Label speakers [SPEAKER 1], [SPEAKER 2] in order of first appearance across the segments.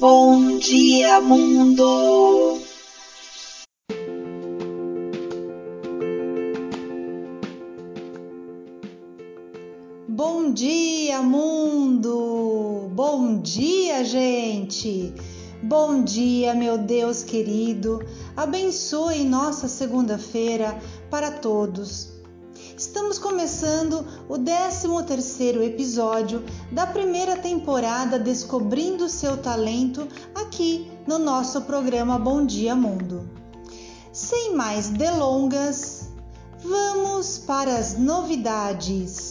[SPEAKER 1] Bom dia, mundo!
[SPEAKER 2] Bom dia, mundo! Bom dia, gente! Bom dia, meu Deus querido! Abençoe nossa segunda-feira para todos. Estamos começando o 13º episódio da primeira temporada Descobrindo seu talento aqui no nosso programa Bom Dia Mundo. Sem mais delongas, vamos para as novidades.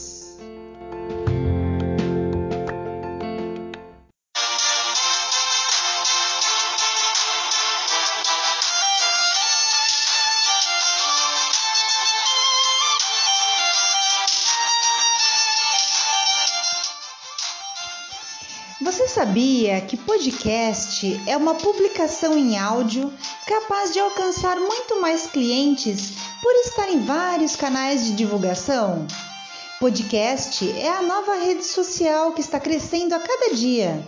[SPEAKER 2] Sabia que podcast é uma publicação em áudio capaz de alcançar muito mais clientes por estar em vários canais de divulgação? Podcast é a nova rede social que está crescendo a cada dia.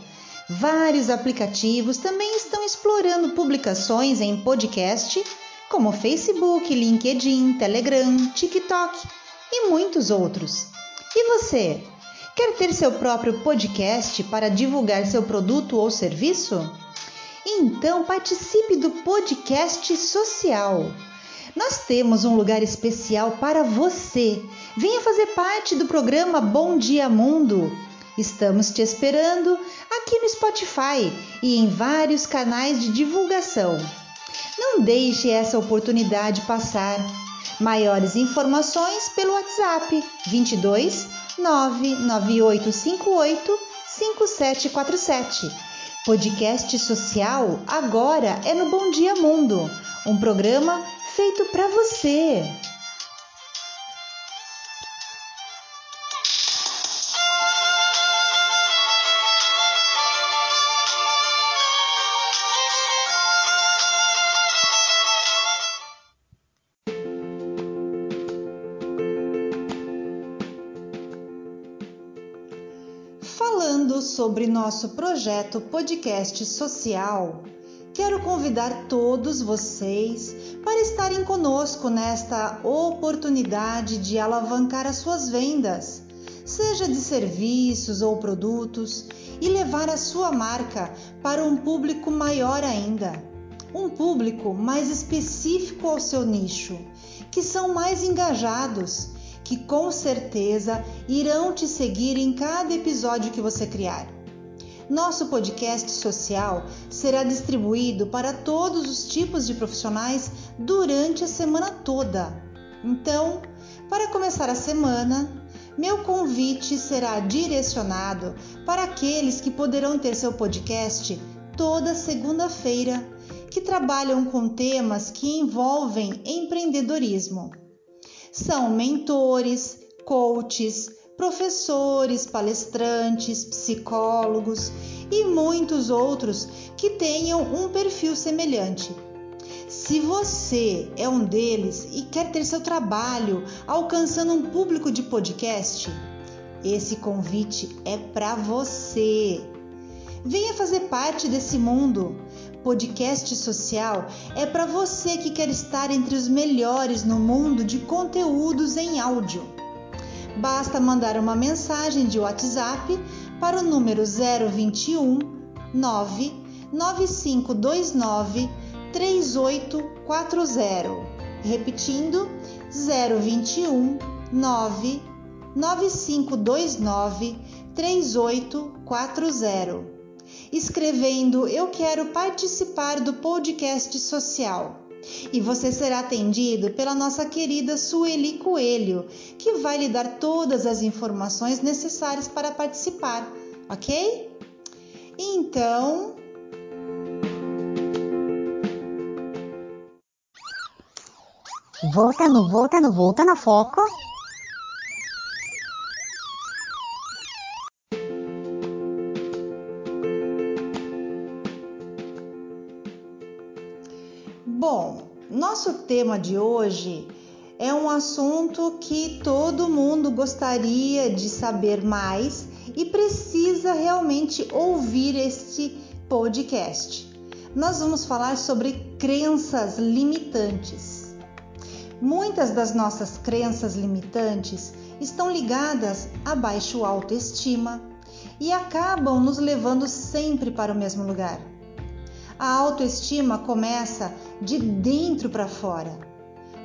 [SPEAKER 2] Vários aplicativos também estão explorando publicações em podcast, como Facebook, LinkedIn, Telegram, TikTok e muitos outros. E você? Quer ter seu próprio podcast para divulgar seu produto ou serviço? Então participe do podcast social. Nós temos um lugar especial para você. Venha fazer parte do programa Bom Dia Mundo. Estamos te esperando aqui no Spotify e em vários canais de divulgação. Não deixe essa oportunidade passar. Maiores informações pelo WhatsApp 22 99858 5747. Podcast social agora é no Bom Dia Mundo, um programa feito para você. Sobre nosso projeto podcast social, quero convidar todos vocês para estarem conosco nesta oportunidade de alavancar as suas vendas, seja de serviços ou produtos, e levar a sua marca para um público maior ainda. Um público mais específico ao seu nicho, que são mais engajados que com certeza irão te seguir em cada episódio que você criar. Nosso podcast social será distribuído para todos os tipos de profissionais durante a semana toda. Então, para começar a semana, meu convite será direcionado para aqueles que poderão ter seu podcast toda segunda-feira, que trabalham com temas que envolvem empreendedorismo são mentores, coaches, professores, palestrantes, psicólogos e muitos outros que tenham um perfil semelhante. Se você é um deles e quer ter seu trabalho alcançando um público de podcast, esse convite é para você. Venha fazer parte desse mundo. Podcast social é para você que quer estar entre os melhores no mundo de conteúdos em áudio. Basta mandar uma mensagem de WhatsApp para o número 021 99529 3840. Repetindo, 021 99529 3840 escrevendo Eu quero participar do podcast social. E você será atendido pela nossa querida Sueli Coelho, que vai lhe dar todas as informações necessárias para participar, ok? Então.
[SPEAKER 3] Voltando, voltando, voltando a foco.
[SPEAKER 2] Nosso tema de hoje é um assunto que todo mundo gostaria de saber mais e precisa realmente ouvir este podcast. Nós vamos falar sobre crenças limitantes. Muitas das nossas crenças limitantes estão ligadas a baixa autoestima e acabam nos levando sempre para o mesmo lugar. A autoestima começa de dentro para fora.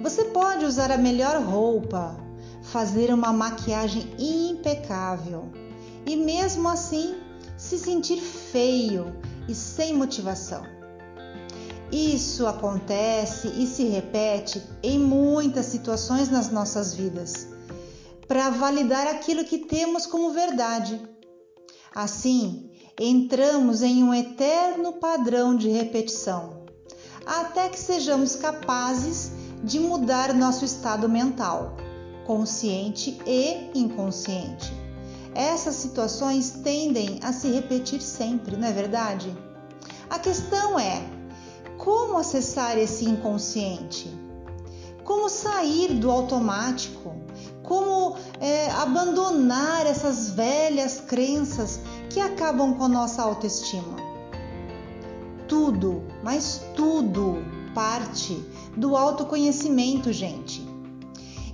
[SPEAKER 2] Você pode usar a melhor roupa, fazer uma maquiagem impecável e mesmo assim se sentir feio e sem motivação. Isso acontece e se repete em muitas situações nas nossas vidas, para validar aquilo que temos como verdade. Assim, entramos em um eterno padrão de repetição, até que sejamos capazes de mudar nosso estado mental, consciente e inconsciente. Essas situações tendem a se repetir sempre, não é verdade? A questão é como acessar esse inconsciente? Como sair do automático? Como é, abandonar essas velhas crenças que acabam com nossa autoestima? Tudo, mas tudo parte do autoconhecimento, gente.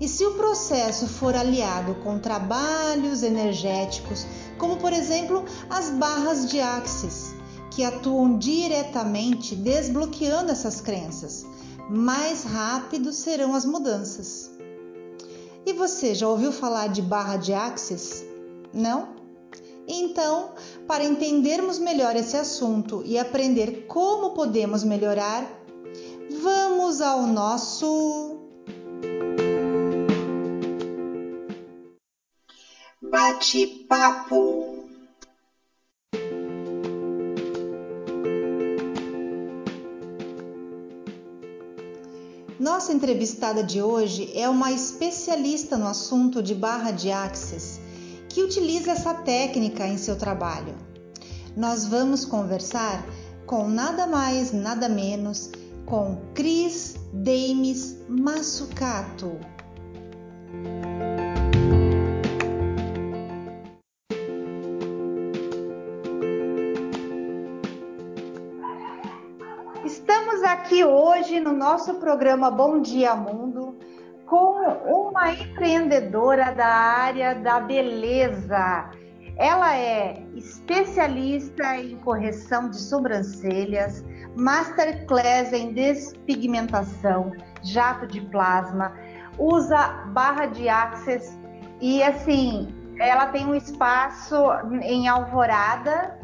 [SPEAKER 2] E se o processo for aliado com trabalhos energéticos, como por exemplo as barras de axis, que atuam diretamente desbloqueando essas crenças, mais rápido serão as mudanças. E você já ouviu falar de barra de axis? Não? Então, para entendermos melhor esse assunto e aprender como podemos melhorar, vamos ao nosso
[SPEAKER 1] bate-papo.
[SPEAKER 2] Nossa entrevistada de hoje é uma especialista no assunto de barra de axis, que utiliza essa técnica em seu trabalho. Nós vamos conversar com nada mais, nada menos com Cris Dames Massucato. Nosso programa Bom Dia Mundo com uma empreendedora da área da beleza. Ela é especialista em correção de sobrancelhas, masterclass em despigmentação, jato de plasma, usa barra de access e assim, ela tem um espaço em Alvorada,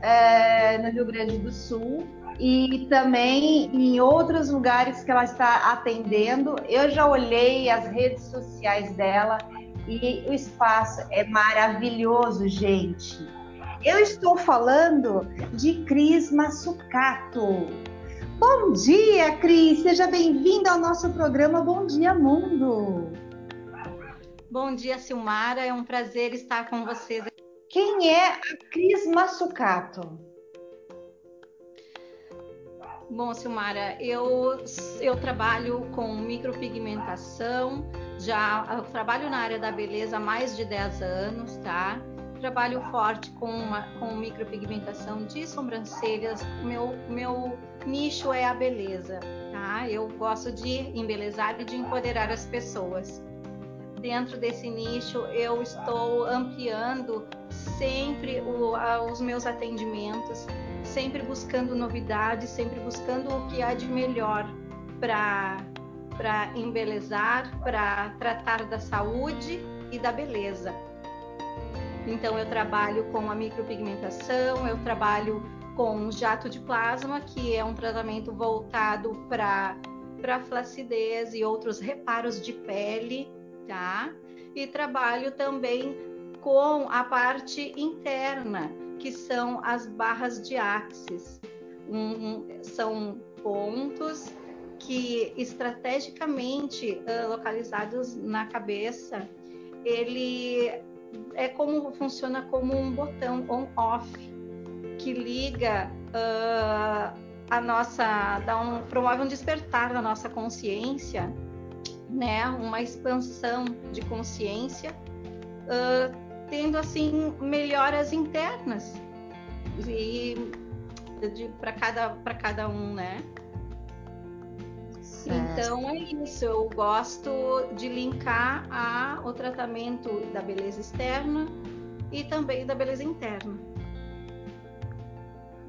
[SPEAKER 2] é, no Rio Grande do Sul, e também em outros lugares que ela está atendendo. Eu já olhei as redes sociais dela e o espaço é maravilhoso, gente. Eu estou falando de Cris Massucato. Bom dia, Cris! Seja bem-vinda ao nosso programa Bom Dia Mundo.
[SPEAKER 4] Bom dia, Silmara. É um prazer estar com vocês.
[SPEAKER 2] Quem é a Cris Massucato?
[SPEAKER 4] Bom, Silmara, eu, eu trabalho com micropigmentação, já trabalho na área da beleza há mais de 10 anos, tá? trabalho forte com, uma, com micropigmentação de sobrancelhas. Meu, meu nicho é a beleza, tá? Eu gosto de embelezar e de empoderar as pessoas. Dentro desse nicho, eu estou ampliando sempre o, os meus atendimentos, sempre buscando novidades, sempre buscando o que há de melhor para para embelezar, para tratar da saúde e da beleza. Então, eu trabalho com a micropigmentação, eu trabalho com jato de plasma, que é um tratamento voltado para flacidez e outros reparos de pele, tá? E trabalho também com a parte interna, que são as barras de axis. Um, são pontos que estrategicamente uh, localizados na cabeça, ele é como funciona como um botão on-off que liga uh, a nossa, dá um, promove um despertar da nossa consciência, né? Uma expansão de consciência, uh, tendo assim melhoras internas e para cada, cada um, né? Certo. Então é isso, eu gosto de linkar a, o tratamento da beleza externa e também da beleza interna.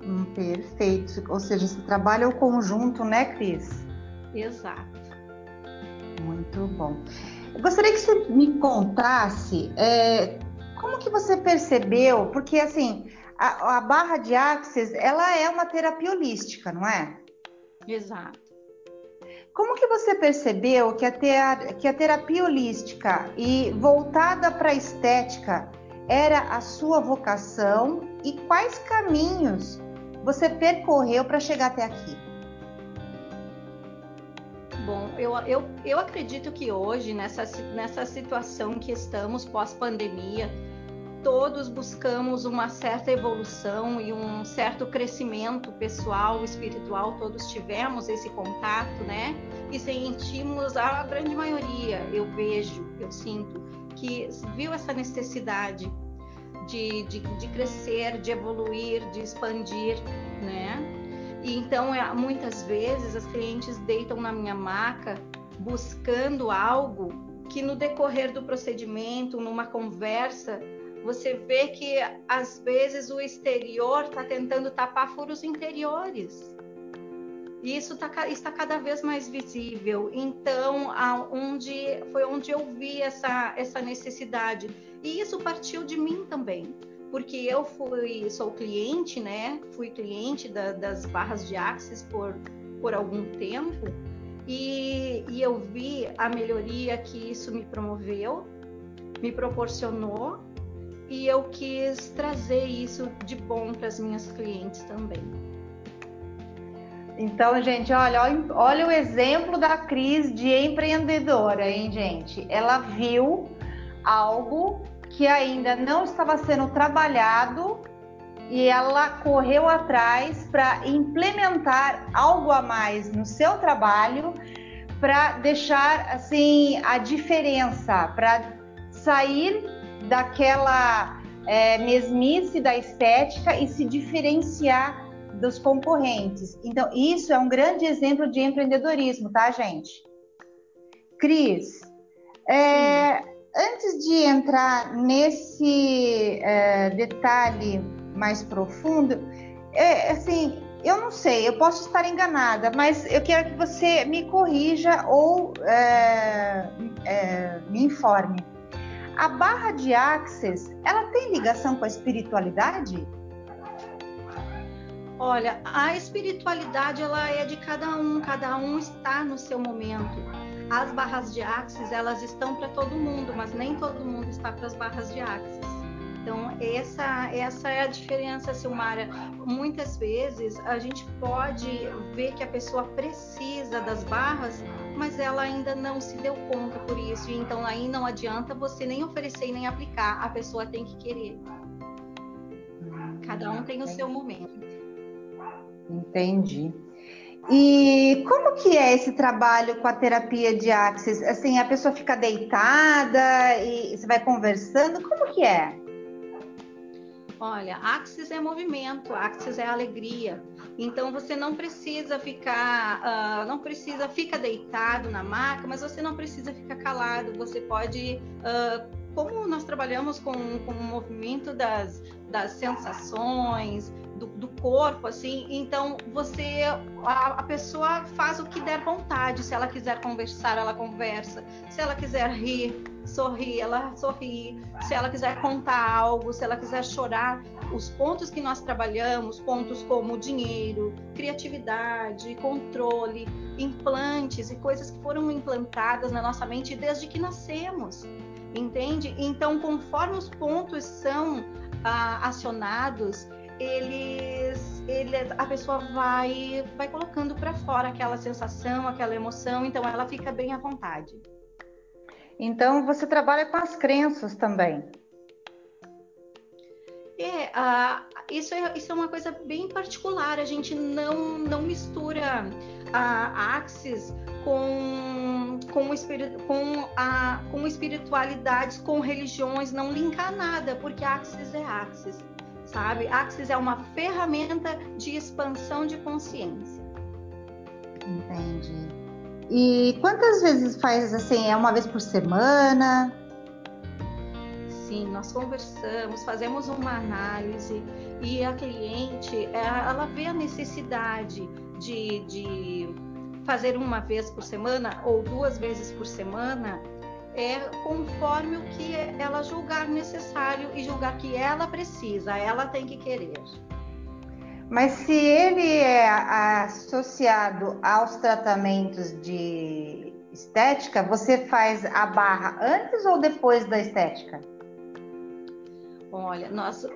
[SPEAKER 2] Hum, perfeito. Ou seja, você trabalha o conjunto, né, Cris?
[SPEAKER 4] Exato.
[SPEAKER 2] Muito bom. Eu gostaria que você me contasse é, como que você percebeu, porque assim, a, a barra de axis, ela é uma terapia holística, não é?
[SPEAKER 4] Exato.
[SPEAKER 2] Como que você percebeu que a, ter, que a terapia holística e voltada para a estética era a sua vocação e quais caminhos você percorreu para chegar até aqui?
[SPEAKER 4] Bom, eu, eu, eu acredito que hoje, nessa, nessa situação que estamos pós-pandemia, todos buscamos uma certa evolução e um certo crescimento pessoal, espiritual, todos tivemos esse contato, né? E sentimos, a grande maioria, eu vejo, eu sinto, que viu essa necessidade de, de, de crescer, de evoluir, de expandir, né? E então, é, muitas vezes, as clientes deitam na minha maca buscando algo que no decorrer do procedimento, numa conversa, você vê que às vezes o exterior está tentando tapar furos interiores. E isso tá, está cada vez mais visível. Então, onde, foi onde eu vi essa, essa necessidade. E isso partiu de mim também, porque eu fui, sou cliente, né? Fui cliente da, das barras de Axis por, por algum tempo. E, e eu vi a melhoria que isso me promoveu, me proporcionou e eu quis trazer isso de bom para as minhas clientes também.
[SPEAKER 2] Então, gente, olha, olha o exemplo da Cris de empreendedora, hein, gente? Ela viu algo que ainda não estava sendo trabalhado e ela correu atrás para implementar algo a mais no seu trabalho para deixar assim a diferença, para sair daquela é, mesmice da estética e se diferenciar dos concorrentes. Então, isso é um grande exemplo de empreendedorismo, tá, gente? Cris, é, antes de entrar nesse é, detalhe mais profundo, é, assim, eu não sei, eu posso estar enganada, mas eu quero que você me corrija ou é, é, me informe. A barra de Axis, ela tem ligação com a espiritualidade?
[SPEAKER 4] Olha, a espiritualidade ela é de cada um, cada um está no seu momento. As barras de Axis, elas estão para todo mundo, mas nem todo mundo está para as barras de Axis. Então, essa, essa é a diferença, Silmara. Muitas vezes a gente pode ver que a pessoa precisa das barras, mas ela ainda não se deu conta por isso. Então, aí não adianta você nem oferecer nem aplicar, a pessoa tem que querer. Cada um tem o seu momento.
[SPEAKER 2] Entendi. E como que é esse trabalho com a terapia de Axis? Assim, a pessoa fica deitada e você vai conversando, como que é?
[SPEAKER 4] Olha, axis é movimento, axis é alegria. Então você não precisa ficar, uh, não precisa fica deitado na maca, mas você não precisa ficar calado. Você pode, uh, como nós trabalhamos com, com o movimento das, das sensações, do, do, corpo, assim. Então você, a, a, pessoa faz o que der vontade. Se ela quiser conversar, ela conversa. Se ela quiser rir, sorrir, ela sorri. Se ela quiser contar algo, se ela quiser chorar, os pontos que nós trabalhamos, pontos como dinheiro, criatividade, controle, implantes e coisas que foram implantadas na nossa mente desde que nascemos. Entende? Então, conforme os pontos são ah, acionados, eles, ele, a pessoa vai, vai colocando para fora aquela sensação, aquela emoção, então ela fica bem à vontade.
[SPEAKER 2] Então você trabalha com as crenças também.
[SPEAKER 4] É, isso é, isso é uma coisa bem particular. A gente não, não mistura a Axis com, com, com, a, com espiritualidades, com religiões, não linkar nada, porque Axis é Axis sabe? Axis é uma ferramenta de expansão de consciência.
[SPEAKER 2] Entendi. E quantas vezes faz assim? É uma vez por semana?
[SPEAKER 4] Sim, nós conversamos, fazemos uma análise e a cliente, ela vê a necessidade de, de fazer uma vez por semana ou duas vezes por semana é conforme o que ela julgar necessário e julgar que ela precisa, ela tem que querer.
[SPEAKER 2] Mas se ele é associado aos tratamentos de estética, você faz a barra antes ou depois da estética?
[SPEAKER 4] Olha, nós uh,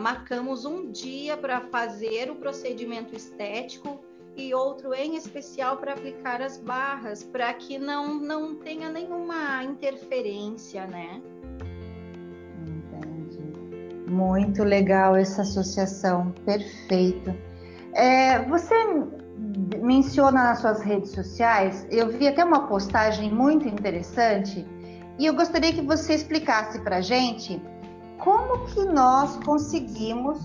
[SPEAKER 4] marcamos um dia para fazer o procedimento estético e outro em especial para aplicar as barras, para que não, não tenha nenhuma interferência, né?
[SPEAKER 2] Entendi. Muito legal essa associação, perfeito. É, você menciona nas suas redes sociais, eu vi até uma postagem muito interessante e eu gostaria que você explicasse para gente como que nós conseguimos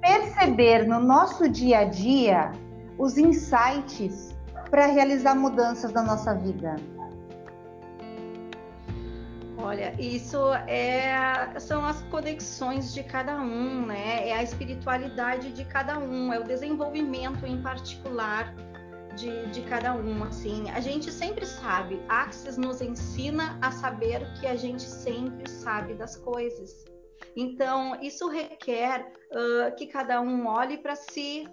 [SPEAKER 2] perceber no nosso dia a dia os insights para realizar mudanças na nossa vida?
[SPEAKER 4] Olha, isso é, são as conexões de cada um, né? É a espiritualidade de cada um, é o desenvolvimento em particular de, de cada um. Assim, a gente sempre sabe. Axis nos ensina a saber que a gente sempre sabe das coisas. Então, isso requer uh, que cada um olhe para si,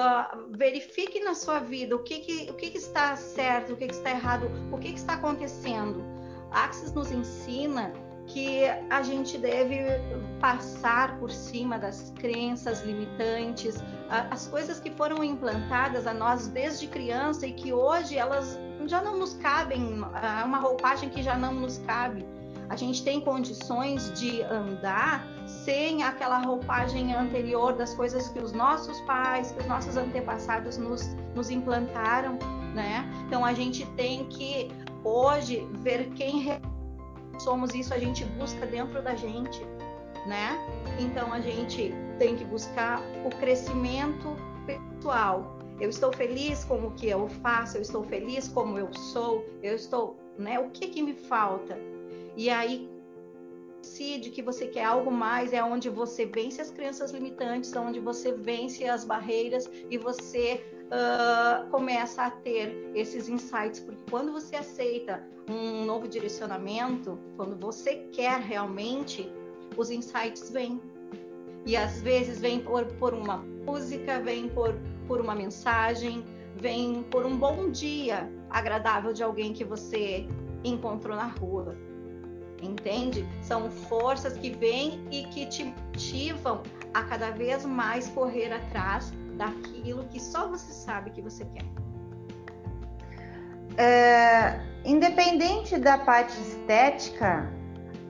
[SPEAKER 4] uh, verifique na sua vida o que, que, o que, que está certo, o que, que está errado, o que, está acontecendo. Axis nos ensina que a gente deve passar por cima das crenças limitantes, as coisas que foram implantadas a nós desde criança e que hoje elas já não nos cabem, uma roupagem que já não nos cabe. A gente tem condições de andar sem aquela roupagem anterior das coisas que os nossos pais, que os nossos antepassados nos, nos implantaram, né? Então a gente tem que hoje ver quem somos isso a gente busca dentro da gente, né? Então a gente tem que buscar o crescimento pessoal. Eu estou feliz com o que eu faço, eu estou feliz como eu sou, eu estou, né? O que que me falta? E aí decide que você quer algo mais, é onde você vence as crenças limitantes, onde você vence as barreiras e você uh, começa a ter esses insights, porque quando você aceita um novo direcionamento, quando você quer realmente, os insights vêm. E às vezes vem por, por uma música, vem por, por uma mensagem, vem por um bom dia agradável de alguém que você encontrou na rua entende? São forças que vêm e que te motivam a cada vez mais correr atrás daquilo que só você sabe que você quer.
[SPEAKER 2] É, independente da parte estética,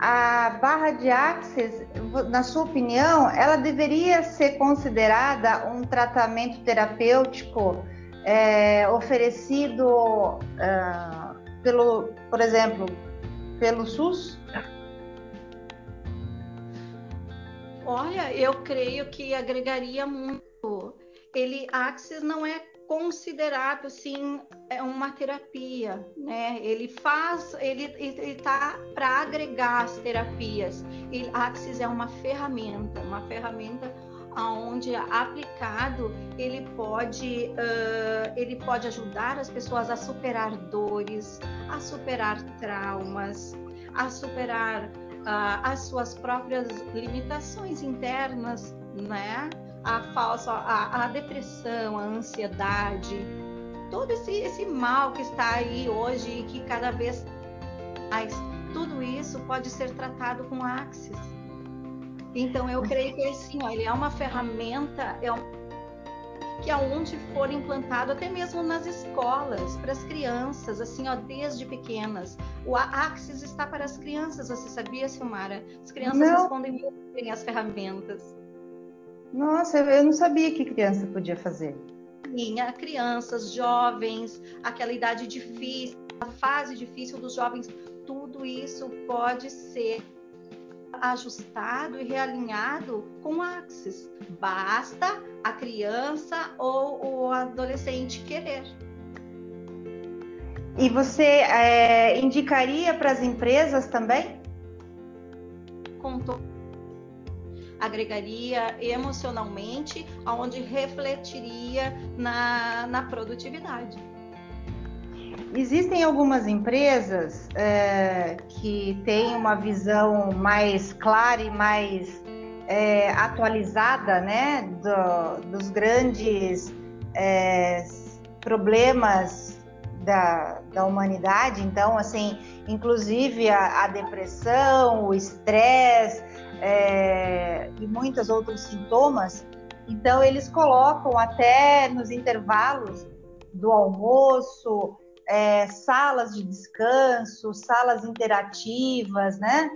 [SPEAKER 2] a barra de axis, na sua opinião, ela deveria ser considerada um tratamento terapêutico é, oferecido uh, pelo, por exemplo, pelo SUS?
[SPEAKER 4] Olha, eu creio que agregaria muito. Ele Axis não é considerado assim é uma terapia, né? Ele faz, ele está para agregar as terapias. Ele, Axis é uma ferramenta, uma ferramenta aonde aplicado ele pode uh, ele pode ajudar as pessoas a superar dores, a superar traumas, a superar uh, as suas próprias limitações internas, né? A falsa, a, a depressão, a ansiedade, todo esse, esse mal que está aí hoje e que cada vez mais, tudo isso pode ser tratado com Axis. Então eu creio que assim, ó, ele é uma ferramenta, é um, que aonde for implantado, até mesmo nas escolas, para as crianças, assim, ó, desde pequenas. O Axis está para as crianças, você sabia, Silmara? As crianças não. respondem muito bem às ferramentas.
[SPEAKER 2] Nossa, eu não sabia que criança podia fazer.
[SPEAKER 4] Sim, crianças, jovens, aquela idade difícil, a fase difícil dos jovens, tudo isso pode ser ajustado e realinhado com Axis. Basta a criança ou o adolescente querer.
[SPEAKER 2] E você é, indicaria para as empresas também?
[SPEAKER 4] Com agregaria emocionalmente, onde refletiria na, na produtividade.
[SPEAKER 2] Existem algumas empresas é, que têm uma visão mais clara e mais é, atualizada né, do, dos grandes é, problemas da, da humanidade. Então, assim, inclusive a, a depressão, o estresse é, e muitos outros sintomas. Então, eles colocam até nos intervalos do almoço, é, salas de descanso, salas interativas, né?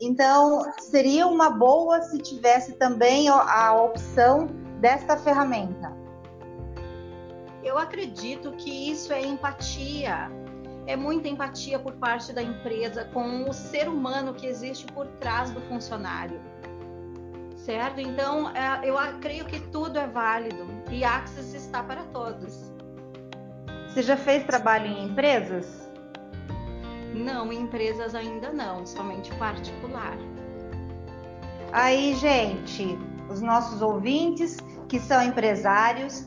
[SPEAKER 2] Então, seria uma boa se tivesse também a opção desta ferramenta.
[SPEAKER 4] Eu acredito que isso é empatia. É muita empatia por parte da empresa com o ser humano que existe por trás do funcionário. Certo? Então, é, eu creio que tudo é válido e Axis está para todos.
[SPEAKER 2] Você já fez trabalho em empresas?
[SPEAKER 4] Não, em empresas ainda não, somente particular.
[SPEAKER 2] Aí, gente, os nossos ouvintes que são empresários,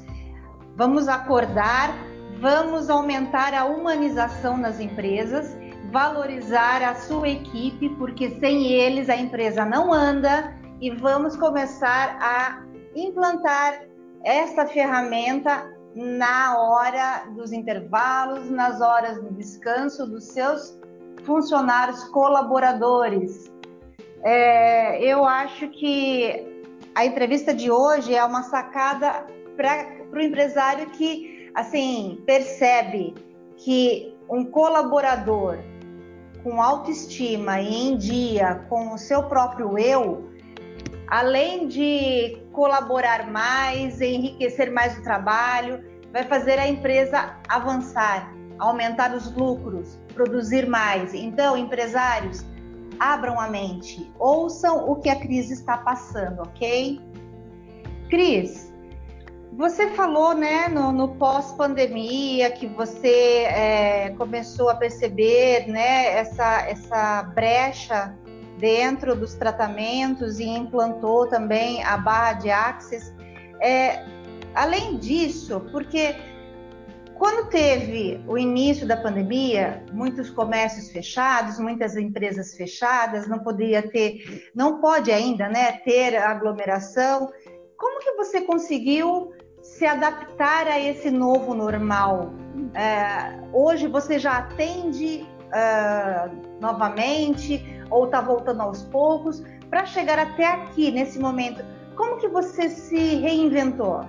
[SPEAKER 2] Vamos acordar, vamos aumentar a humanização nas empresas, valorizar a sua equipe, porque sem eles a empresa não anda e vamos começar a implantar esta ferramenta na hora dos intervalos, nas horas de descanso dos seus funcionários colaboradores. É, eu acho que a entrevista de hoje é uma sacada para o empresário que assim percebe que um colaborador com autoestima e em dia com o seu próprio eu, além de colaborar mais, enriquecer mais o trabalho, vai fazer a empresa avançar, aumentar os lucros, produzir mais. Então, empresários, abram a mente, ouçam o que a crise está passando, ok? Cris, você falou, né, no, no pós-pandemia, que você é, começou a perceber, né, essa, essa brecha dentro dos tratamentos e implantou também a barra de Axis. É, além disso, porque quando teve o início da pandemia, muitos comércios fechados, muitas empresas fechadas, não poderia ter, não pode ainda, né, ter aglomeração. Como que você conseguiu se adaptar a esse novo normal. É, hoje você já atende uh, novamente ou está voltando aos poucos para chegar até aqui nesse momento. Como que você se reinventou?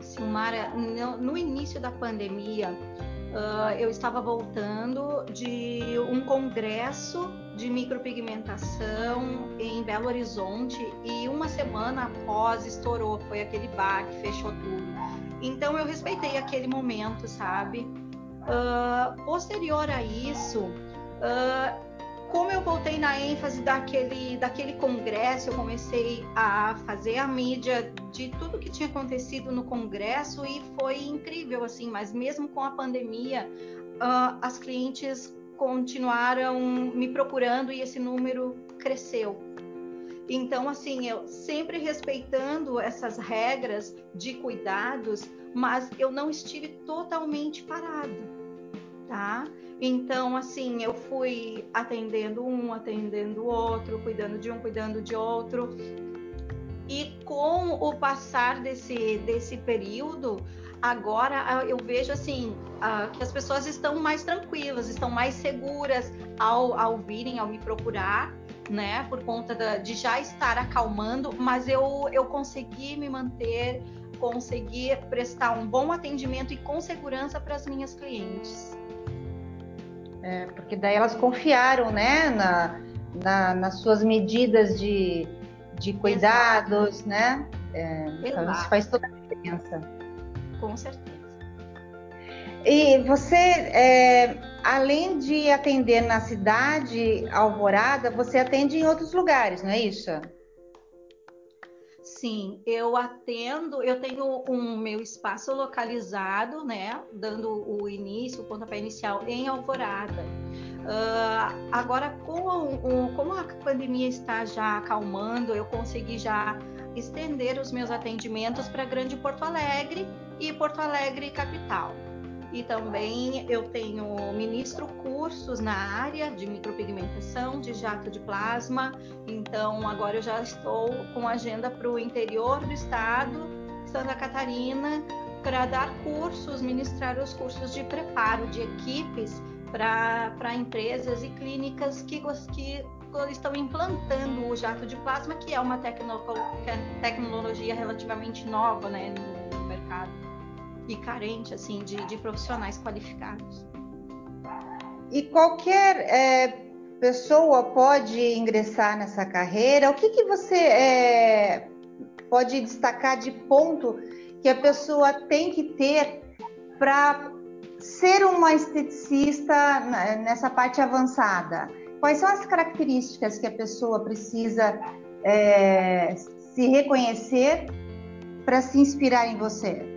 [SPEAKER 4] Silmara, no, no início da pandemia, uh, eu estava voltando de um congresso de micropigmentação em Belo Horizonte e uma semana após estourou, foi aquele bar que fechou tudo. Então eu respeitei aquele momento, sabe? Uh, posterior a isso, uh, como eu voltei na ênfase daquele, daquele congresso, eu comecei a fazer a mídia de tudo que tinha acontecido no congresso e foi incrível, assim, mas mesmo com a pandemia, uh, as clientes continuaram me procurando e esse número cresceu. Então, assim, eu sempre respeitando essas regras de cuidados, mas eu não estive totalmente parado, tá? Então, assim, eu fui atendendo um, atendendo outro, cuidando de um, cuidando de outro. E com o passar desse, desse período, agora ah, eu vejo assim uh, que as pessoas estão mais tranquilas, estão mais seguras ao, ao virem, ao me procurar, né? Por conta da, de já estar acalmando, mas eu, eu consegui me manter, consegui prestar um bom atendimento e com segurança para as minhas clientes.
[SPEAKER 2] É, porque daí elas confiaram, né, na, na, nas suas medidas de, de cuidados, Exato. né? É, então isso faz toda a diferença
[SPEAKER 4] com certeza.
[SPEAKER 2] E você, é, além de atender na cidade Alvorada, você atende em outros lugares, não é isso?
[SPEAKER 4] Sim, eu atendo, eu tenho um meu espaço localizado, né, dando o início, o pontapé inicial em Alvorada. Uh, agora, com o, como a pandemia está já acalmando, eu consegui já estender os meus atendimentos para Grande Porto Alegre e Porto Alegre capital e também eu tenho ministro cursos na área de micropigmentação, de jato de plasma. Então agora eu já estou com agenda para o interior do estado, Santa Catarina, para dar cursos, ministrar os cursos de preparo de equipes para empresas e clínicas que, que estão implantando o jato de plasma, que é uma tecno, tecnologia relativamente nova né, e carente assim de, de profissionais qualificados.
[SPEAKER 2] E qualquer é, pessoa pode ingressar nessa carreira? O que, que você é, pode destacar de ponto que a pessoa tem que ter para ser uma esteticista nessa parte avançada? Quais são as características que a pessoa precisa é, se reconhecer para se inspirar em você?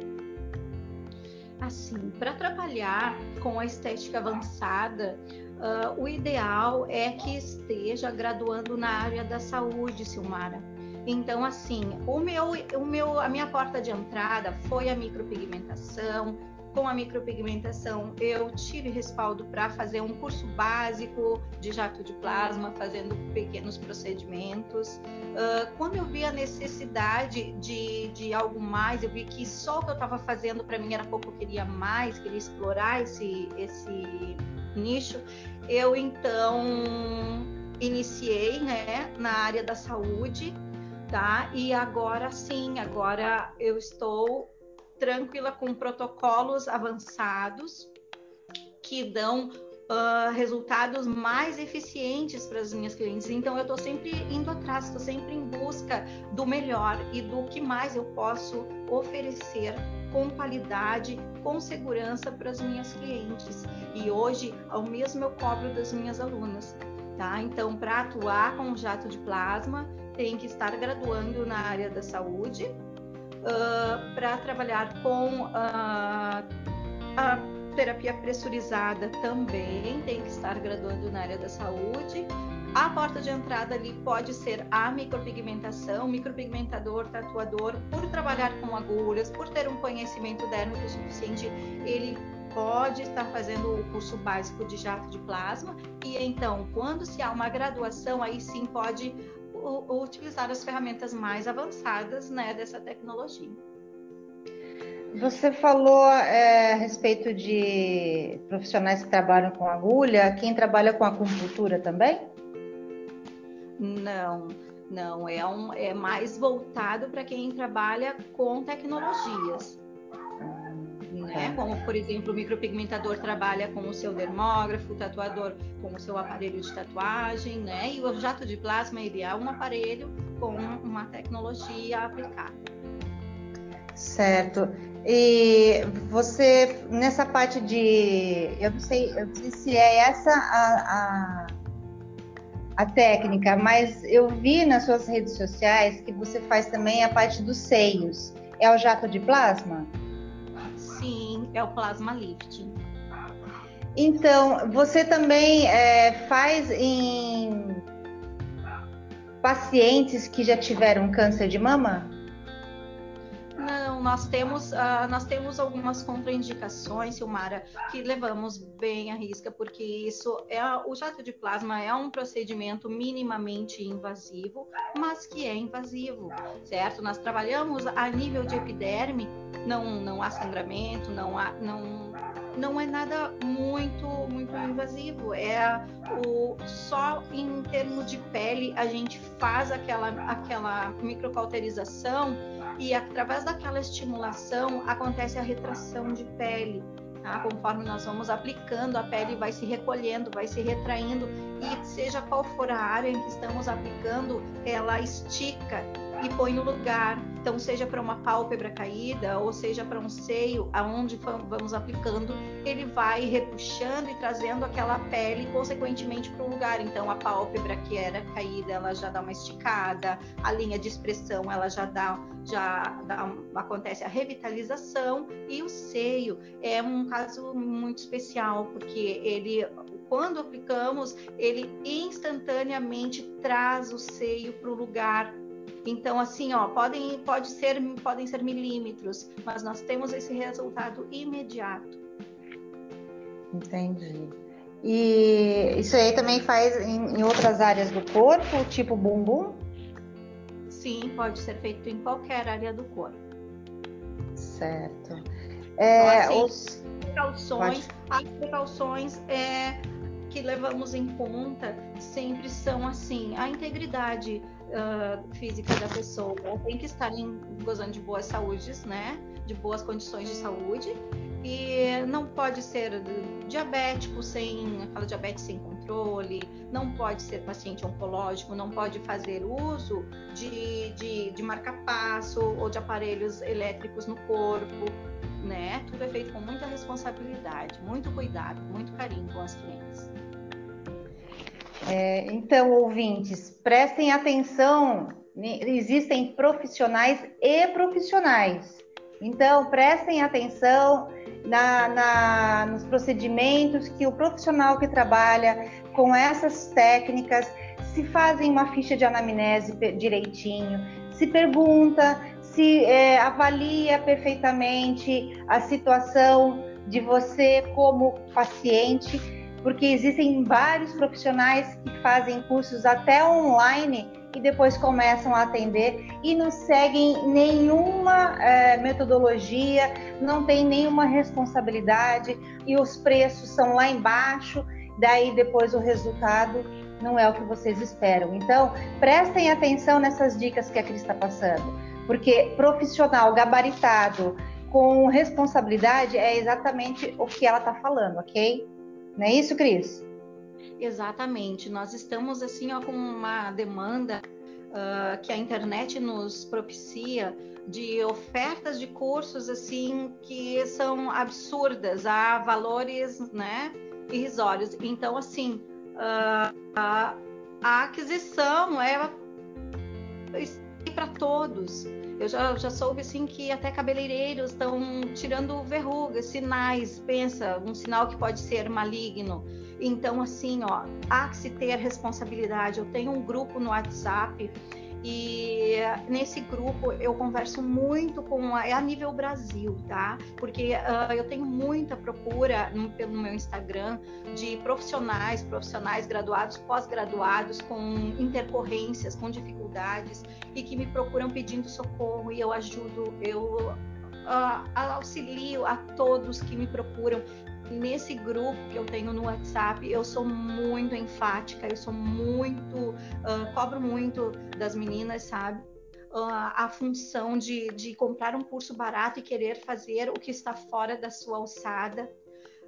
[SPEAKER 4] Assim, para trabalhar com a estética avançada, uh, o ideal é que esteja graduando na área da saúde, Silmara. Então, assim, o meu, o meu, a minha porta de entrada foi a micropigmentação, com a micropigmentação, eu tive respaldo para fazer um curso básico de jato de plasma, fazendo pequenos procedimentos. Uh, quando eu vi a necessidade de, de algo mais, eu vi que só o que eu estava fazendo para mim era pouco, eu queria mais, queria explorar esse, esse nicho. Eu então iniciei né, na área da saúde, tá? E agora sim, agora eu estou tranquila com protocolos avançados que dão uh, resultados mais eficientes para as minhas clientes. Então, eu estou sempre indo atrás, estou sempre em busca do melhor e do que mais eu posso oferecer com qualidade, com segurança para as minhas clientes. E hoje, ao mesmo eu cobro das minhas alunas. Tá? Então, para atuar com o jato de plasma, tem que estar graduando na área da saúde, uh, para trabalhar com uh, a terapia pressurizada também, tem que estar graduando na área da saúde. A porta de entrada ali pode ser a micropigmentação, micropigmentador, tatuador, por trabalhar com agulhas, por ter um conhecimento dérmico suficiente, ele pode estar fazendo o curso básico de jato de plasma e então, quando se há uma graduação, aí sim pode utilizar as ferramentas mais avançadas né, dessa tecnologia.
[SPEAKER 2] Você falou é, a respeito de profissionais que trabalham com agulha. Quem trabalha com acupuntura também?
[SPEAKER 4] Não, não. É, um, é mais voltado para quem trabalha com tecnologias né? Como, por exemplo, o micropigmentador trabalha com o seu dermógrafo, o tatuador com o seu aparelho de tatuagem, né? E o jato de plasma ele é um aparelho com uma tecnologia aplicada.
[SPEAKER 2] Certo. E você nessa parte de, eu não sei, eu não sei se é essa a, a, a técnica, mas eu vi nas suas redes sociais que você faz também a parte dos seios. É o jato de plasma?
[SPEAKER 4] É o plasma lifting.
[SPEAKER 2] Então, você também é, faz em pacientes que já tiveram câncer de mama?
[SPEAKER 4] Nós temos, uh, nós temos algumas contraindicações, Silmara, que levamos bem à risca, porque isso é o jato de plasma é um procedimento minimamente invasivo, mas que é invasivo, certo? Nós trabalhamos a nível de epiderme, não, não há sangramento, não há, não, não é nada muito muito invasivo. É o só em termos de pele a gente faz aquela aquela microcauterização e através daquela estimulação acontece a retração de pele. Tá? Conforme nós vamos aplicando, a pele vai se recolhendo, vai se retraindo e seja qual for a área em que estamos aplicando, ela estica e põe no lugar. Então, seja para uma pálpebra caída ou seja para um seio, aonde vamos aplicando, ele vai repuxando e trazendo aquela pele, consequentemente, para o lugar. Então, a pálpebra que era caída, ela já dá uma esticada, a linha de expressão, ela já dá, já dá, acontece a revitalização e o seio é um caso muito especial porque ele quando aplicamos, ele instantaneamente traz o seio para o lugar. Então, assim, ó, podem, pode ser, podem ser milímetros, mas nós temos esse resultado imediato.
[SPEAKER 2] Entendi. E isso aí também faz em, em outras áreas do corpo, tipo bumbum?
[SPEAKER 4] Sim, pode ser feito em qualquer área do corpo.
[SPEAKER 2] Certo.
[SPEAKER 4] É, então, assim, os... precauções, as precauções é, que levamos em conta sempre são assim a integridade uh, física da pessoa tem que estar em, gozando de boas saúdes, né? De boas condições de saúde e não pode ser diabético sem aquela diabetes sem controle, não pode ser paciente oncológico, não pode fazer uso de, de, de marca-passo ou de aparelhos elétricos no corpo, né? Tudo é feito com muita responsabilidade, muito cuidado, muito carinho com as clientes.
[SPEAKER 2] É, então, ouvintes, prestem atenção, existem profissionais e profissionais. Então, prestem atenção na, na, nos procedimentos que o profissional que trabalha com essas técnicas, se fazem uma ficha de anamnese direitinho, se pergunta, se é, avalia perfeitamente a situação de você como paciente porque existem vários profissionais que fazem cursos até online e depois começam a atender e não seguem nenhuma é, metodologia, não tem nenhuma responsabilidade e os preços são lá embaixo, daí depois o resultado não é o que vocês esperam. Então, prestem atenção nessas dicas que a Cris está passando, porque profissional gabaritado com responsabilidade é exatamente o que ela está falando, ok? Não é isso, Cris?
[SPEAKER 4] Exatamente. Nós estamos assim ó, com uma demanda uh, que a internet nos propicia de ofertas de cursos assim que são absurdas, a valores, né, irrisórios. Então, assim, uh, a, a aquisição é para todos. Eu já, já soube assim que até cabeleireiros estão tirando verrugas, sinais, pensa, um sinal que pode ser maligno. Então, assim, ó, há que se ter responsabilidade. Eu tenho um grupo no WhatsApp e nesse grupo eu converso muito com a, é a nível Brasil, tá? Porque uh, eu tenho muita procura no, pelo meu Instagram de profissionais, profissionais graduados, pós-graduados com intercorrências, com dificuldades e que me procuram pedindo socorro e eu ajudo, eu uh, auxilio a todos que me procuram nesse grupo que eu tenho no WhatsApp, eu sou muito enfática, eu sou muito, uh, cobro muito das meninas, sabe? Uh, a função de, de comprar um curso barato e querer fazer o que está fora da sua alçada.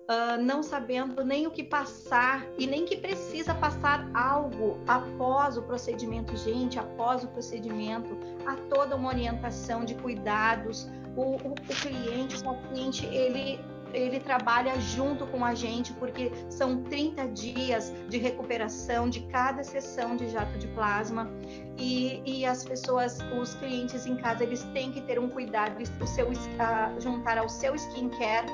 [SPEAKER 4] Uh, não sabendo nem o que passar e nem que precisa passar algo após o procedimento. Gente, após o procedimento, há toda uma orientação de cuidados. O, o, o cliente, o paciente, ele ele trabalha junto com a gente, porque são 30 dias de recuperação de cada sessão de jato de plasma. E, e as pessoas, os clientes em casa, eles têm que ter um cuidado, o seu, uh, juntar ao seu skincare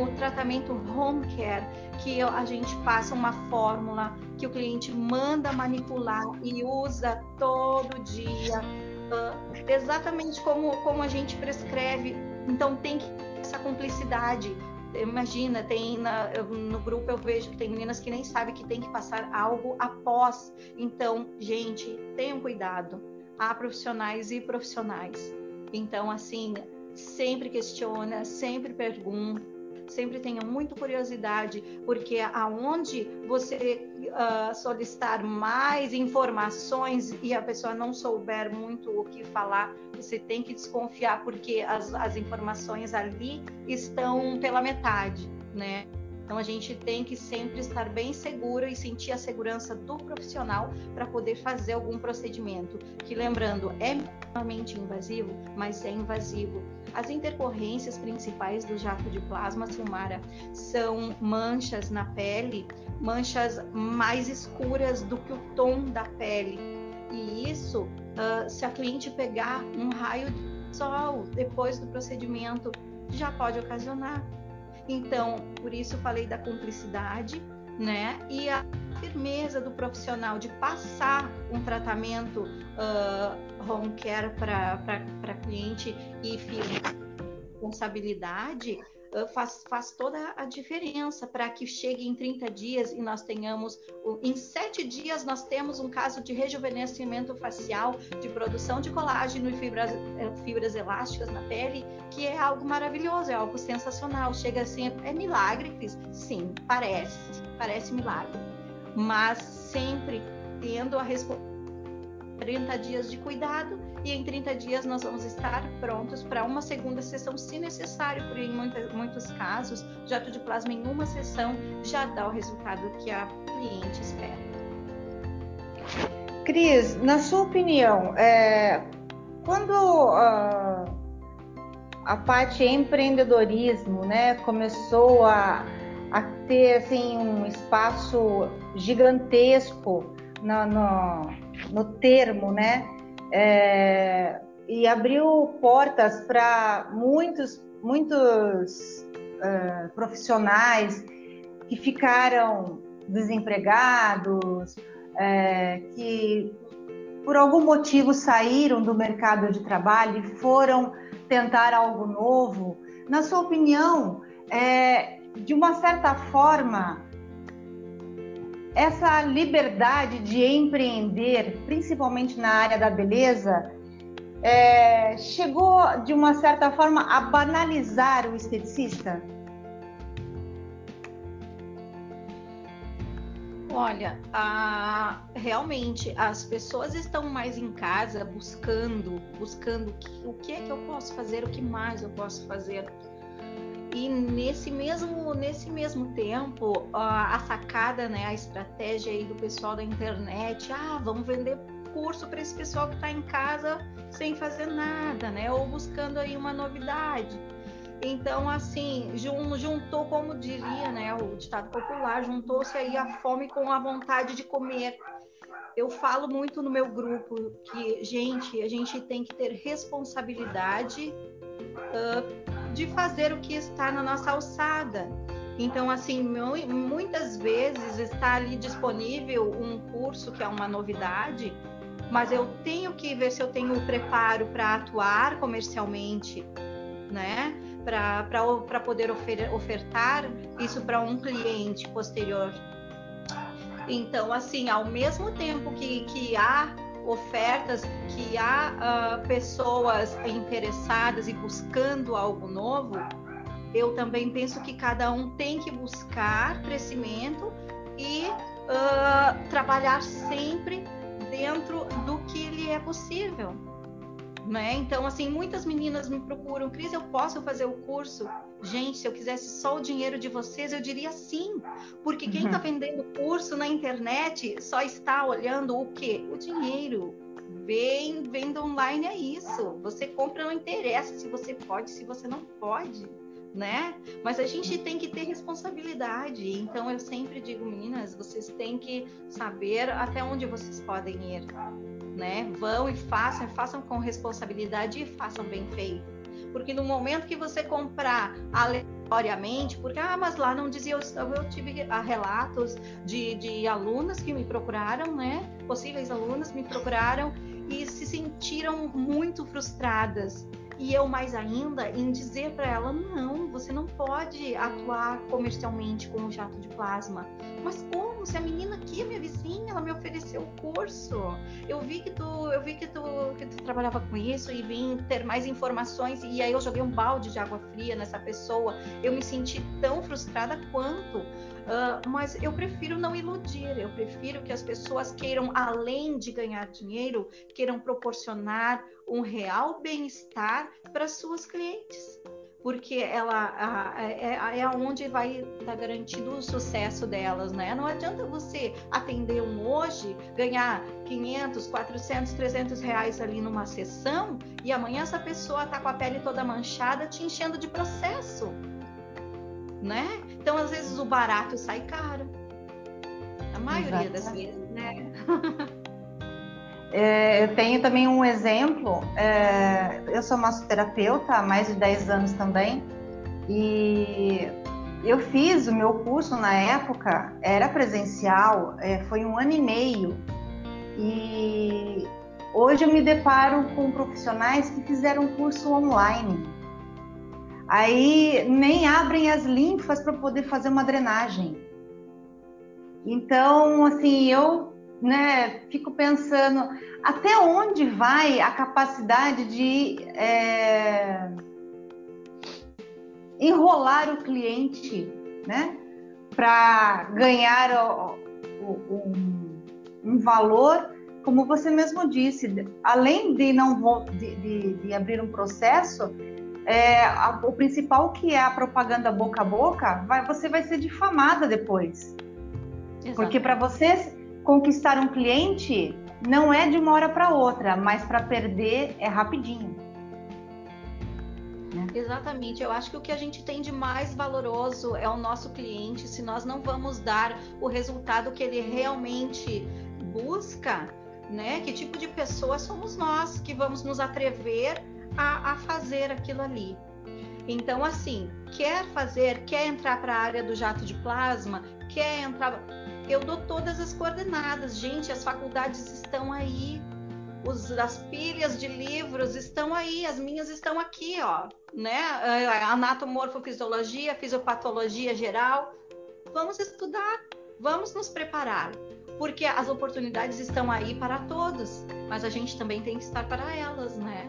[SPEAKER 4] o tratamento home care, que a gente passa uma fórmula que o cliente manda manipular e usa todo dia, uh, exatamente como, como a gente prescreve. Então tem que essa cumplicidade imagina, tem na, no grupo eu vejo que tem meninas que nem sabem que tem que passar algo após. Então, gente, tenham cuidado. Há profissionais e profissionais. Então, assim, sempre questiona, sempre pergunta sempre tenha muita curiosidade, porque aonde você uh, solicitar mais informações e a pessoa não souber muito o que falar, você tem que desconfiar, porque as, as informações ali estão pela metade, né? Então a gente tem que sempre estar bem segura e sentir a segurança do profissional para poder fazer algum procedimento. Que lembrando, é minimamente invasivo, mas é invasivo. As intercorrências principais do jato de plasma Silmara são manchas na pele, manchas mais escuras do que o tom da pele. E isso, uh, se a cliente pegar um raio de sol depois do procedimento, já pode ocasionar. Então, por isso falei da cumplicidade, né? E a firmeza do profissional de passar um tratamento uh, home care para cliente e firme responsabilidade faz, faz toda a diferença para que chegue em 30 dias e nós tenhamos, em 7 dias, nós temos um caso de rejuvenescimento facial, de produção de colágeno e fibras, eh, fibras elásticas na pele, que é algo maravilhoso, é algo sensacional. Chega assim, é milagre, Cris? Sim, parece, parece milagre. Mas sempre tendo a responsabilidade 30 dias de cuidado e em 30 dias nós vamos estar prontos para uma segunda sessão, se necessário, porque em muitos casos, jato de plasma em uma sessão já dá o resultado que a cliente espera.
[SPEAKER 2] Cris, na sua opinião, é, quando uh, a parte empreendedorismo né, começou a, a ter assim, um espaço gigantesco no, no, no termo, né? É, e abriu portas para muitos, muitos uh, profissionais que ficaram desempregados, é, que por algum motivo saíram do mercado de trabalho e foram tentar algo novo. Na sua opinião, é, de uma certa forma, essa liberdade de empreender, principalmente na área da beleza, é, chegou de uma certa forma a banalizar o esteticista?
[SPEAKER 4] Olha, a, realmente as pessoas estão mais em casa buscando, buscando o que é que eu posso fazer, o que mais eu posso fazer e nesse mesmo, nesse mesmo tempo, a, sacada, né, a estratégia aí do pessoal da internet, ah, vamos vender curso para esse pessoal que está em casa sem fazer nada, né, ou buscando aí uma novidade. Então, assim, juntou, como diria, né, o ditado popular, juntou-se aí a fome com a vontade de comer. Eu falo muito no meu grupo que, gente, a gente tem que ter responsabilidade uh, de fazer o que está na nossa alçada. Então, assim, muitas vezes está ali disponível um curso que é uma novidade, mas eu tenho que ver se eu tenho o preparo para atuar comercialmente, né? Para poder ofer ofertar isso para um cliente posterior. Então, assim, ao mesmo tempo que, que há ofertas, que há uh, pessoas interessadas e buscando algo novo, eu também penso que cada um tem que buscar crescimento e uh, trabalhar sempre dentro do que lhe é possível. Né? Então, assim, muitas meninas me procuram, Cris, eu posso fazer o curso? Gente, se eu quisesse só o dinheiro de vocês, eu diria sim. Porque quem está uhum. vendendo curso na internet só está olhando o quê? O dinheiro. Vem, venda online é isso. Você compra, não interessa se você pode, se você não pode. Né? Mas a gente tem que ter responsabilidade. Então eu sempre digo, meninas, vocês têm que saber até onde vocês podem ir né? Vão e façam, façam com responsabilidade e façam bem feito. Porque no momento que você comprar aleatoriamente, porque, ah, mas lá não dizia, eu, eu tive ah, relatos de, de alunas que me procuraram, né? Possíveis alunas me procuraram e se sentiram muito frustradas e eu mais ainda em dizer para ela não, você não pode atuar comercialmente com o jato de plasma. Mas como? Se a menina aqui, minha vizinha, ela me ofereceu o curso. Eu vi que tu, eu vi que tu, que tu trabalhava com isso e vim ter mais informações e aí eu joguei um balde de água fria nessa pessoa. Eu me senti tão frustrada quanto. Uh, mas eu prefiro não iludir, eu prefiro que as pessoas queiram, além de ganhar dinheiro, queiram proporcionar um real bem-estar para suas clientes. porque ela é, é onde vai estar tá garantido o sucesso delas, né? Não adianta você atender um hoje, ganhar 500, 400, 300 reais ali numa sessão e amanhã essa pessoa tá com a pele toda manchada, te enchendo de processo, né? Então às vezes o barato sai caro, a maioria das vezes, né?
[SPEAKER 2] É, eu tenho também um exemplo. É, eu sou massoterapeuta há mais de 10 anos também. E eu fiz o meu curso na época, era presencial, é, foi um ano e meio. E hoje eu me deparo com profissionais que fizeram curso online. Aí nem abrem as linfas para poder fazer uma drenagem. Então, assim, eu né, fico pensando até onde vai a capacidade de é, enrolar o cliente, né, para ganhar o, o, um, um, valor, como você mesmo disse, além de não de, de, de abrir um processo, é, a, o principal que é a propaganda boca a boca, vai, você vai ser difamada depois. Exatamente. Porque para você conquistar um cliente não é de uma hora para outra, mas para perder é rapidinho.
[SPEAKER 4] Né? Exatamente, eu acho que o que a gente tem de mais valoroso é o nosso cliente. Se nós não vamos dar o resultado que ele realmente busca, né? Que tipo de pessoa somos nós que vamos nos atrever a, a fazer aquilo ali? Então, assim, quer fazer, quer entrar para a área do jato de plasma, quer entrar eu dou todas as coordenadas. Gente, as faculdades estão aí. Os, as pilhas de livros estão aí, as minhas estão aqui, ó, né? Anatomorfofisiologia, fisiopatologia geral. Vamos estudar, vamos nos preparar, porque as oportunidades estão aí para todos, mas a gente também tem que estar para elas, né?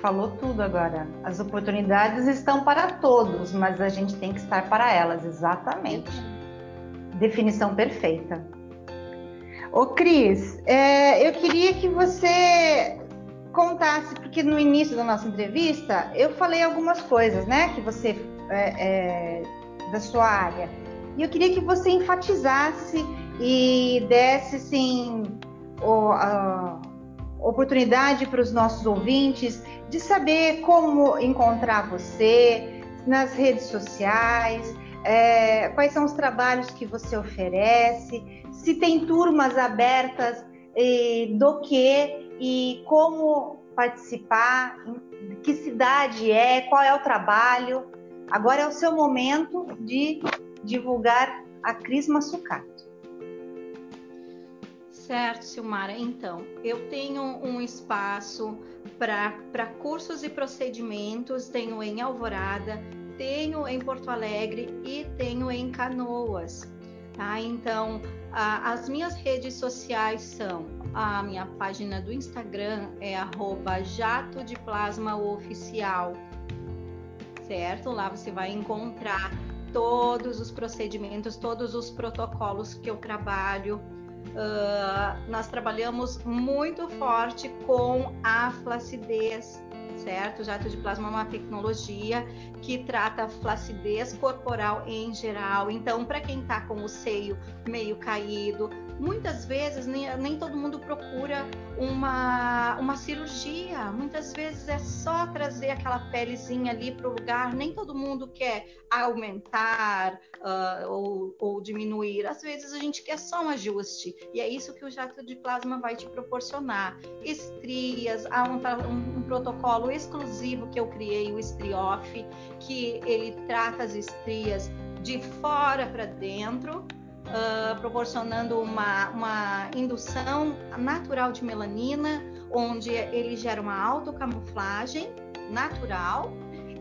[SPEAKER 2] Falou tudo agora. As oportunidades estão para todos, mas a gente tem que estar para elas, exatamente definição perfeita. Ô Cris, é, eu queria que você contasse, porque no início da nossa entrevista eu falei algumas coisas, né, que você é, é, da sua área, e eu queria que você enfatizasse e desse, assim, o, a oportunidade para os nossos ouvintes de saber como encontrar você nas redes sociais, é, quais são os trabalhos que você oferece, se tem turmas abertas do que e como participar, que cidade é, qual é o trabalho. Agora é o seu momento de divulgar a Cris Massucato.
[SPEAKER 4] Certo, Silmara. Então, eu tenho um espaço para cursos e procedimentos, tenho em Alvorada, tenho em Porto Alegre e tenho em Canoas. Tá? Então, a, as minhas redes sociais são a minha página do Instagram é jato de plasma oficial, certo? Lá você vai encontrar todos os procedimentos, todos os protocolos que eu trabalho. Uh, nós trabalhamos muito forte com a flacidez, certo? Jato de plasma é uma tecnologia que trata flacidez corporal em geral. Então, para quem está com o seio meio caído, muitas vezes nem, nem todo mundo procura uma, uma cirurgia. Muitas vezes é só trazer aquela pelezinha ali para o lugar. Nem todo mundo quer aumentar uh, ou, ou diminuir. Às vezes a gente quer só um ajuste. E é isso que o jato de plasma vai te proporcionar. Estrias, há um, um, um protocolo exclusivo que eu criei, o Strioff, que ele trata as estrias de fora para dentro, uh, proporcionando uma, uma indução natural de melanina, onde ele gera uma autocamuflagem natural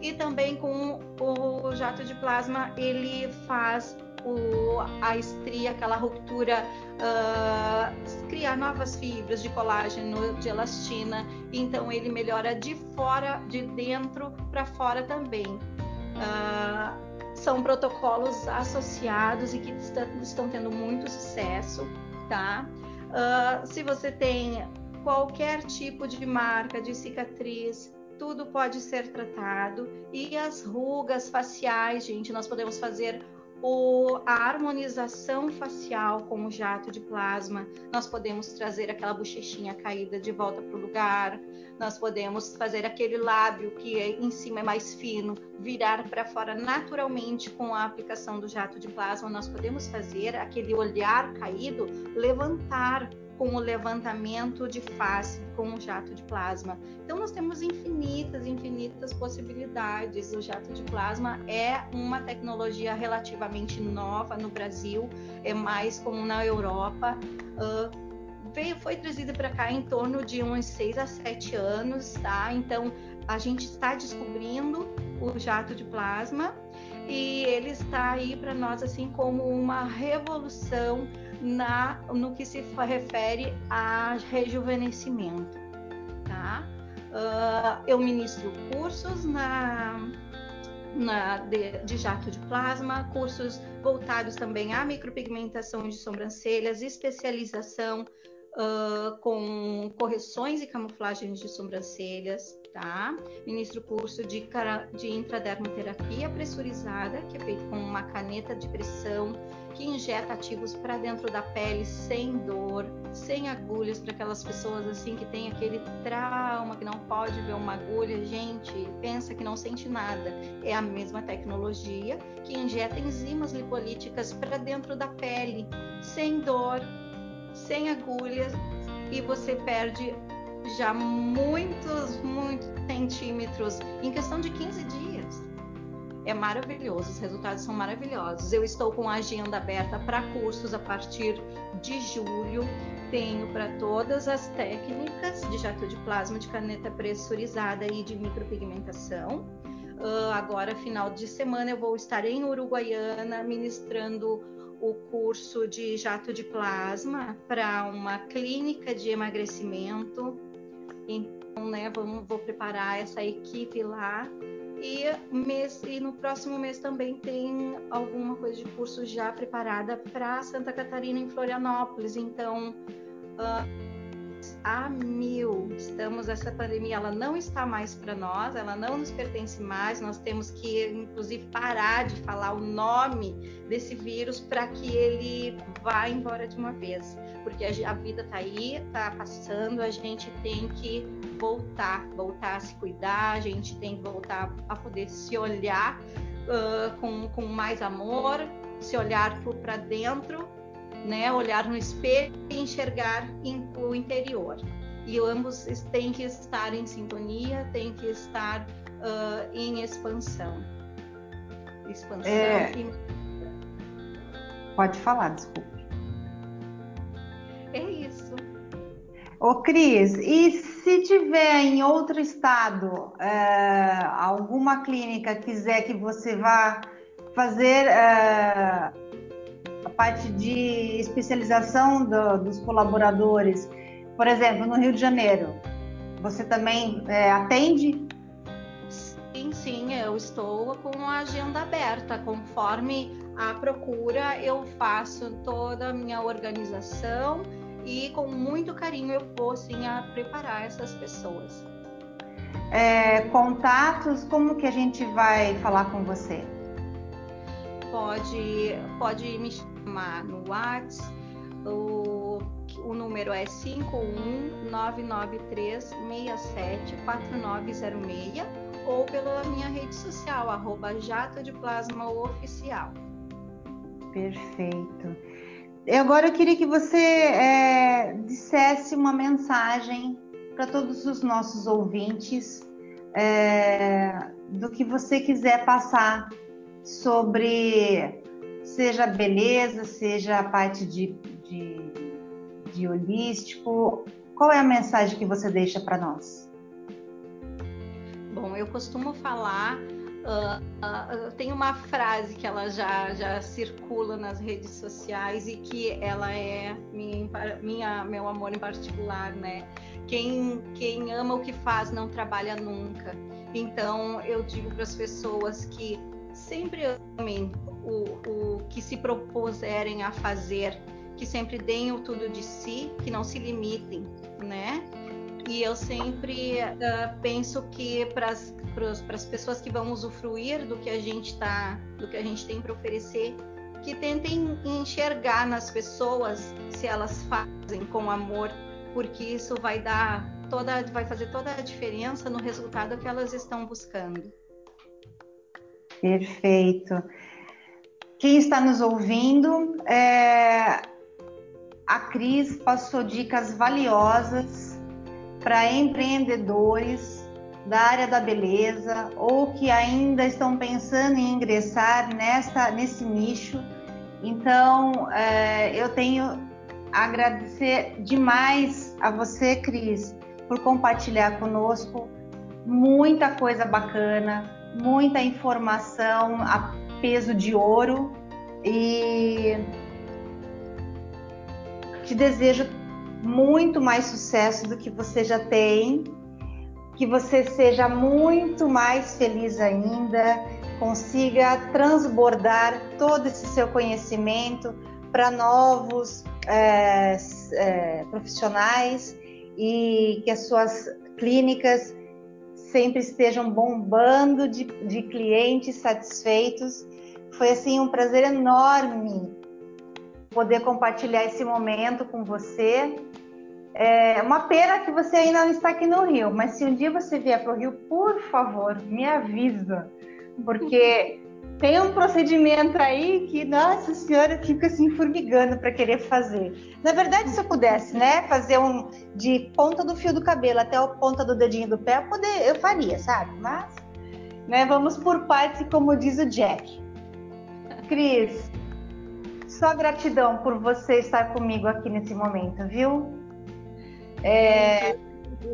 [SPEAKER 4] e também com o jato de plasma ele faz o, a estria, aquela ruptura, uh, criar novas fibras de colágeno, de elastina. Então ele melhora de fora, de dentro para fora também. Uh, são protocolos associados e que estão tendo muito sucesso, tá? Uh, se você tem qualquer tipo de marca de cicatriz, tudo pode ser tratado. E as rugas faciais, gente, nós podemos fazer o, a harmonização facial com o jato de plasma. Nós podemos trazer aquela bochechinha caída de volta para o lugar. Nós podemos fazer aquele lábio que é, em cima é mais fino, virar para fora naturalmente com a aplicação do jato de plasma. Nós podemos fazer aquele olhar caído levantar com o levantamento de face com o jato de plasma. Então nós temos infinitas, infinitas possibilidades. O jato de plasma é uma tecnologia relativamente nova no Brasil, é mais comum na Europa. Uh, veio, foi trazida para cá em torno de uns 6 a 7 anos, tá? Então a gente está descobrindo o jato de plasma e ele está aí para nós assim como uma revolução na, no que se refere a rejuvenescimento, tá? Uh, eu ministro cursos na, na de, de, jato de plasma, cursos voltados também à micropigmentação de sobrancelhas, especialização uh, com correções e camuflagens de sobrancelhas, tá? Ministro curso de, de intradermoterapia pressurizada, que é feito com uma caneta de pressão injeta ativos para dentro da pele sem dor, sem agulhas para aquelas pessoas assim que tem aquele trauma que não pode ver uma agulha, gente, pensa que não sente nada. É a mesma tecnologia que injeta enzimas lipolíticas para dentro da pele, sem dor, sem agulhas e você perde já muitos, muitos centímetros em questão de 15 dias. É maravilhoso, os resultados são maravilhosos. Eu estou com a agenda aberta para cursos a partir de julho. Tenho para todas as técnicas de jato de plasma, de caneta pressurizada e de micropigmentação. Uh, agora, final de semana, eu vou estar em Uruguaiana ministrando o curso de jato de plasma para uma clínica de emagrecimento então, né, vamos, vou preparar essa equipe lá. E, mês, e no próximo mês também tem alguma coisa de curso já preparada para Santa Catarina, em Florianópolis. Então, uh, a mil. Estamos essa pandemia, ela não está mais para nós, ela não nos pertence mais. Nós temos que inclusive parar de falar o nome desse vírus para que ele vá embora de uma vez, porque a, vida está aí, está passando, a gente tem que voltar, voltar a se cuidar, a gente tem que voltar a poder se olhar uh, com, com mais amor, se olhar para dentro né? Olhar no espelho e enxergar o interior. E ambos têm que estar em sintonia, têm que estar uh, em expansão.
[SPEAKER 5] Expansão é... e... Pode falar, desculpe.
[SPEAKER 4] É isso.
[SPEAKER 5] Ô Cris, e se tiver em outro estado, alguma clínica quiser que você vá fazer parte de especialização do, dos colaboradores, por exemplo, no Rio de Janeiro, você também é, atende?
[SPEAKER 4] Sim, sim, eu estou com a agenda aberta. Conforme a procura, eu faço toda a minha organização e com muito carinho eu vou sim a preparar essas pessoas.
[SPEAKER 5] É, contatos, como que a gente vai falar com você?
[SPEAKER 4] Pode, pode me no WhatsApp. O, o número é 51993674906 ou pela minha rede social, arroba Jato de Plasma Oficial.
[SPEAKER 5] Perfeito. Agora eu queria que você é, dissesse uma mensagem para todos os nossos ouvintes é, do que você quiser passar sobre seja beleza, seja a parte de, de, de holístico. Qual é a mensagem que você deixa para nós?
[SPEAKER 4] Bom, eu costumo falar Uh, uh, tem uma frase que ela já, já circula nas redes sociais e que ela é minha, minha, meu amor em particular, né? Quem, quem ama o que faz não trabalha nunca. Então eu digo para as pessoas que sempre amem o, o que se propuserem a fazer, que sempre deem o tudo de si, que não se limitem, né? E eu sempre uh, penso que para as pessoas que vão usufruir do que a gente tá, do que a gente tem para oferecer, que tentem enxergar nas pessoas se elas fazem com amor, porque isso vai dar toda, vai fazer toda a diferença no resultado que elas estão buscando.
[SPEAKER 5] Perfeito. Quem está nos ouvindo, é... a Cris passou dicas valiosas para empreendedores da área da beleza ou que ainda estão pensando em ingressar nessa, nesse nicho. Então, é, eu tenho a agradecer demais a você, Cris, por compartilhar conosco muita coisa bacana, muita informação a peso de ouro e te desejo muito mais sucesso do que você já tem, que você seja muito mais feliz ainda, consiga transbordar todo esse seu conhecimento para novos é, é, profissionais e que as suas clínicas sempre estejam bombando de, de clientes satisfeitos. Foi assim um prazer enorme poder compartilhar esse momento com você. É uma pena que você ainda não está aqui no Rio, mas se um dia você vier para o Rio, por favor, me avisa, porque tem um procedimento aí que, nossa senhora, fica assim formigando para querer fazer. Na verdade, se eu pudesse, né, fazer um de ponta do fio do cabelo até a ponta do dedinho do pé, eu, poder, eu faria, sabe? Mas, né, vamos por partes, como diz o Jack. Cris, só gratidão por você estar comigo aqui nesse momento, viu?
[SPEAKER 4] É...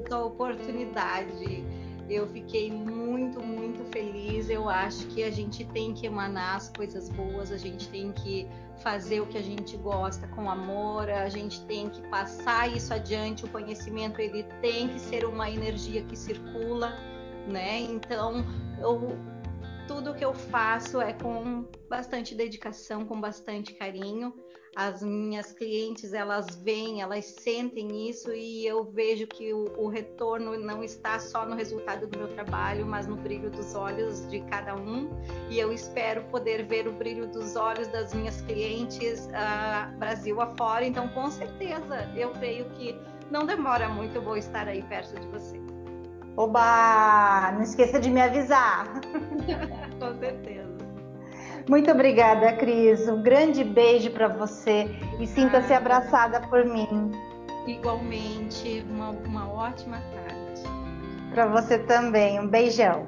[SPEAKER 4] Essa oportunidade eu fiquei muito, muito feliz. Eu acho que a gente tem que emanar as coisas boas, a gente tem que fazer o que a gente gosta com amor, a gente tem que passar isso adiante. O conhecimento ele tem que ser uma energia que circula, né? Então, eu, tudo que eu faço é com bastante dedicação, com bastante carinho as minhas clientes elas veem, elas sentem isso e eu vejo que o, o, retorno não está só no resultado do meu trabalho, mas no brilho dos olhos de cada um. E eu espero poder ver o brilho dos olhos das minhas clientes uh, Brasil afora. Então, com certeza, eu creio que não demora muito, eu vou estar aí perto de você.
[SPEAKER 5] Oba! Não esqueça de me avisar.
[SPEAKER 4] com certeza.
[SPEAKER 5] Muito obrigada, Cris. Um grande beijo para você e sinta-se abraçada por mim.
[SPEAKER 4] Igualmente, uma, uma ótima tarde.
[SPEAKER 5] Para você também. Um beijão.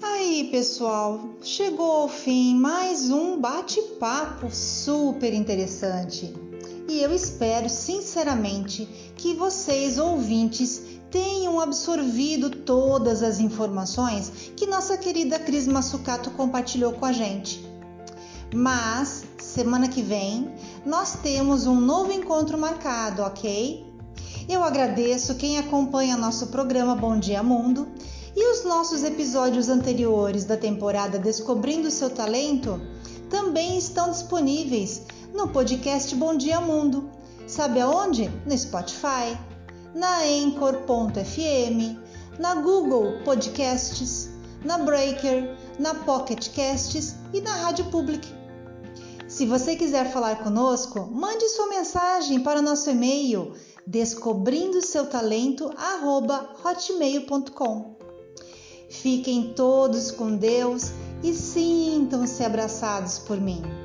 [SPEAKER 2] Aí, pessoal, chegou ao fim mais um bate-papo super interessante e eu espero sinceramente que vocês, ouvintes, tenham absorvido todas as informações que nossa querida Cris Massucato compartilhou com a gente. Mas semana que vem nós temos um novo encontro marcado, ok? Eu agradeço quem acompanha nosso programa Bom Dia Mundo e os nossos episódios anteriores da temporada Descobrindo Seu Talento também estão disponíveis no podcast Bom Dia Mundo. Sabe aonde? No Spotify, na Anchor.fm, na Google Podcasts, na Breaker, na Pocket Casts e na Rádio Public. Se você quiser falar conosco, mande sua mensagem para nosso e-mail descobrindo seu talento hotmail.com. Fiquem todos com Deus e sintam-se abraçados por mim.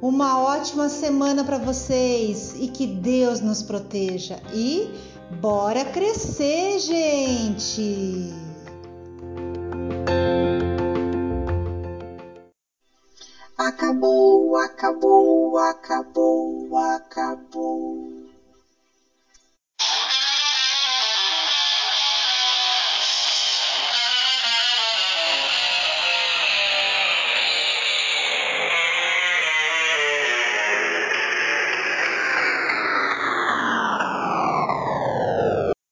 [SPEAKER 2] Uma ótima semana para vocês e que Deus nos proteja. E bora crescer, gente!
[SPEAKER 1] Acabou, acabou, acabou, acabou.